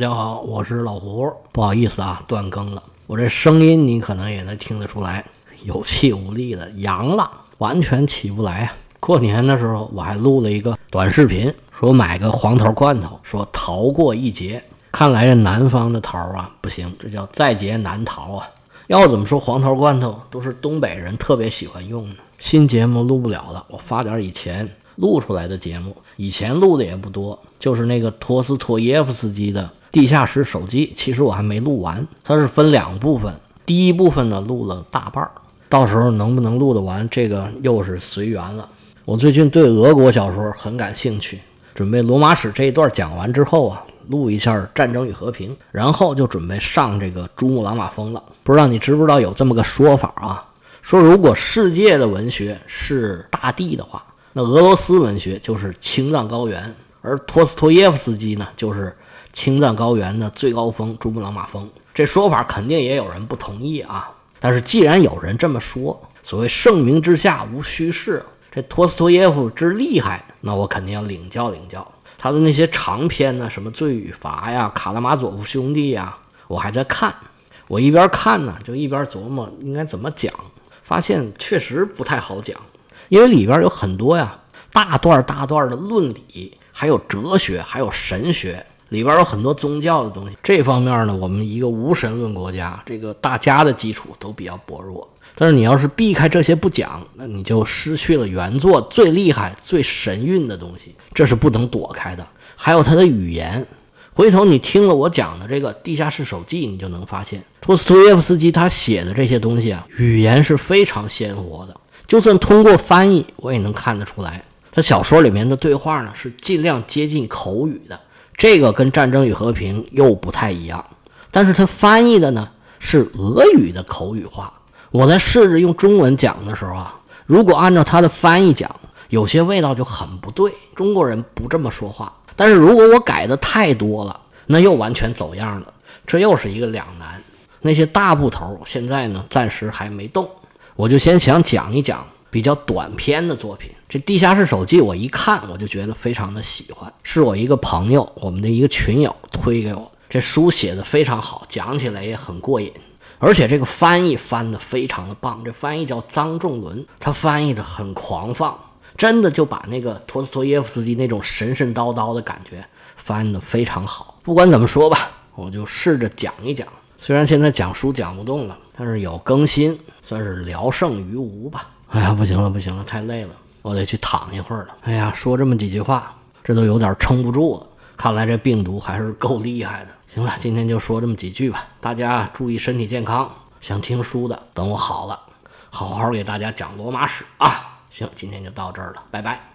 大家好，我是老胡，不好意思啊，断更了。我这声音你可能也能听得出来，有气无力的，阳了，完全起不来啊。过年的时候我还录了一个短视频，说买个黄桃罐头，说逃过一劫。看来这南方的桃啊不行，这叫在劫难逃啊。要怎么说黄桃罐头都是东北人特别喜欢用的。新节目录不了了，我发点以前。录出来的节目，以前录的也不多，就是那个托斯托耶夫斯基的《地下室手机》，其实我还没录完，它是分两部分，第一部分呢录了大半儿，到时候能不能录得完，这个又是随缘了。我最近对俄国小说很感兴趣，准备罗马史这一段讲完之后啊，录一下《战争与和平》，然后就准备上这个珠穆朗玛峰了。不知道你知不知道有这么个说法啊？说如果世界的文学是大地的话。那俄罗斯文学就是青藏高原，而托斯托耶夫斯基呢，就是青藏高原的最高峰珠穆朗玛峰。这说法肯定也有人不同意啊。但是既然有人这么说，所谓盛名之下无虚事，这托斯托耶夫之厉害，那我肯定要领教领教他的那些长篇呢，什么罪与罚呀、卡拉马佐夫兄弟呀，我还在看。我一边看呢，就一边琢磨应该怎么讲，发现确实不太好讲。因为里边有很多呀，大段大段的论理，还有哲学，还有神学，里边有很多宗教的东西。这方面呢，我们一个无神论国家，这个大家的基础都比较薄弱。但是你要是避开这些不讲，那你就失去了原作最厉害、最神韵的东西，这是不能躲开的。还有他的语言，回头你听了我讲的这个《地下室手记》，你就能发现，托斯托耶夫斯基他写的这些东西啊，语言是非常鲜活的。就算通过翻译，我也能看得出来，他小说里面的对话呢是尽量接近口语的，这个跟《战争与和平》又不太一样。但是他翻译的呢是俄语的口语化。我在试着用中文讲的时候啊，如果按照他的翻译讲，有些味道就很不对。中国人不这么说话。但是如果我改的太多了，那又完全走样了。这又是一个两难。那些大部头现在呢，暂时还没动。我就先想讲一讲比较短篇的作品。这《地下室手记》，我一看我就觉得非常的喜欢，是我一个朋友，我们的一个群友推给我。这书写的非常好，讲起来也很过瘾，而且这个翻译翻的非常的棒。这翻译叫臧仲伦，他翻译的很狂放，真的就把那个托斯托耶夫斯基那种神神叨叨的感觉翻的非常好。不管怎么说吧，我就试着讲一讲。虽然现在讲书讲不动了，但是有更新，算是聊胜于无吧。哎呀，不行了，不行了，太累了，我得去躺一会儿了。哎呀，说这么几句话，这都有点撑不住了。看来这病毒还是够厉害的。行了，今天就说这么几句吧。大家注意身体健康。想听书的，等我好了，好好给大家讲罗马史啊。行，今天就到这儿了，拜拜。